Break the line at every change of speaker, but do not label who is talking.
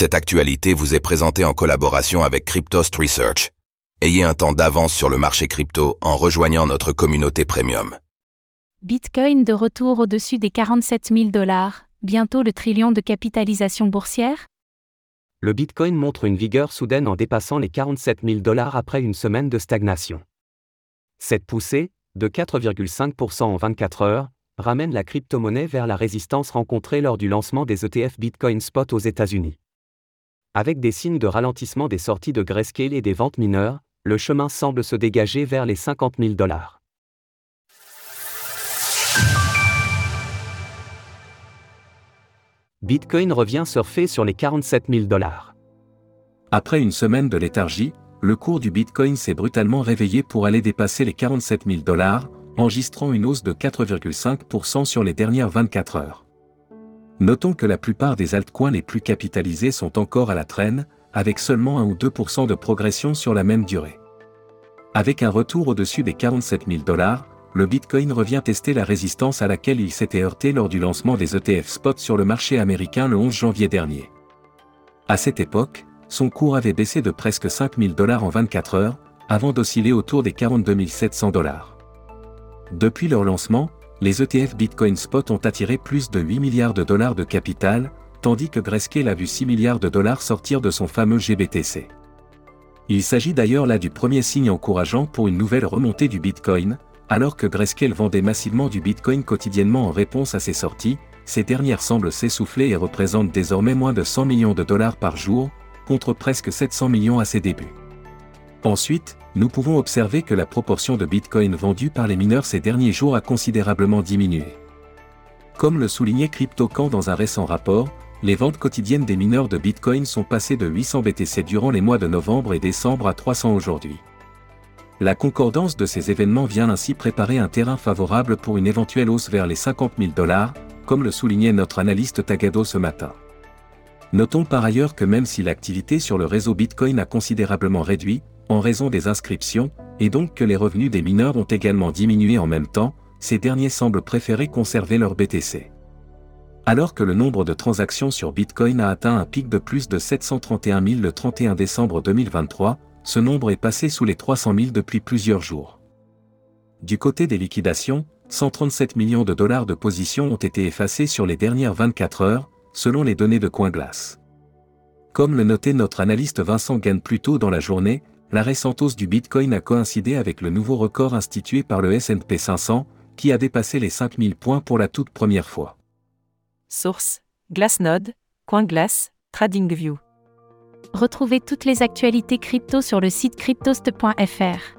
Cette actualité vous est présentée en collaboration avec Cryptost Research. Ayez un temps d'avance sur le marché crypto en rejoignant notre communauté premium.
Bitcoin de retour au-dessus des 47 000 dollars, bientôt le trillion de capitalisation boursière?
Le Bitcoin montre une vigueur soudaine en dépassant les 47 000 dollars après une semaine de stagnation. Cette poussée, de 4,5% en 24 heures, ramène la crypto-monnaie vers la résistance rencontrée lors du lancement des ETF Bitcoin Spot aux États-Unis. Avec des signes de ralentissement des sorties de Grayscale et des ventes mineures, le chemin semble se dégager vers les 50 000 dollars. Bitcoin revient surfer sur les 47 000 dollars.
Après une semaine de léthargie, le cours du Bitcoin s'est brutalement réveillé pour aller dépasser les 47 000 dollars, enregistrant une hausse de 4,5% sur les dernières 24 heures. Notons que la plupart des altcoins les plus capitalisés sont encore à la traîne, avec seulement 1 ou 2% de progression sur la même durée. Avec un retour au-dessus des 47 000 dollars, le Bitcoin revient tester la résistance à laquelle il s'était heurté lors du lancement des ETF spot sur le marché américain le 11 janvier dernier. À cette époque, son cours avait baissé de presque 5 000 dollars en 24 heures, avant d'osciller autour des 42 700 dollars. Depuis leur lancement, les ETF Bitcoin Spot ont attiré plus de 8 milliards de dollars de capital, tandis que Grayscale a vu 6 milliards de dollars sortir de son fameux GBTC. Il s'agit d'ailleurs là du premier signe encourageant pour une nouvelle remontée du Bitcoin, alors que Grayscale vendait massivement du Bitcoin quotidiennement en réponse à ses sorties, ces dernières semblent s'essouffler et représentent désormais moins de 100 millions de dollars par jour, contre presque 700 millions à ses débuts. Ensuite, nous pouvons observer que la proportion de Bitcoin vendus par les mineurs ces derniers jours a considérablement diminué. Comme le soulignait CryptoCan dans un récent rapport, les ventes quotidiennes des mineurs de Bitcoin sont passées de 800 BTC durant les mois de novembre et décembre à 300 aujourd'hui. La concordance de ces événements vient ainsi préparer un terrain favorable pour une éventuelle hausse vers les 50 000 dollars, comme le soulignait notre analyste Tagado ce matin. Notons par ailleurs que même si l'activité sur le réseau Bitcoin a considérablement réduit, en raison des inscriptions, et donc que les revenus des mineurs ont également diminué en même temps, ces derniers semblent préférer conserver leur BTC. Alors que le nombre de transactions sur Bitcoin a atteint un pic de plus de 731 000 le 31 décembre 2023, ce nombre est passé sous les 300 000 depuis plusieurs jours. Du côté des liquidations, 137 millions de dollars de positions ont été effacés sur les dernières 24 heures, selon les données de CoinGlass. Comme le notait notre analyste Vincent Gann plus tôt dans la journée, la récente hausse du Bitcoin a coïncidé avec le nouveau record institué par le S&P 500, qui a dépassé les 5000 points pour la toute première fois.
Source Glassnode, CoinGlass, TradingView.
Retrouvez toutes les actualités crypto sur le site cryptost.fr.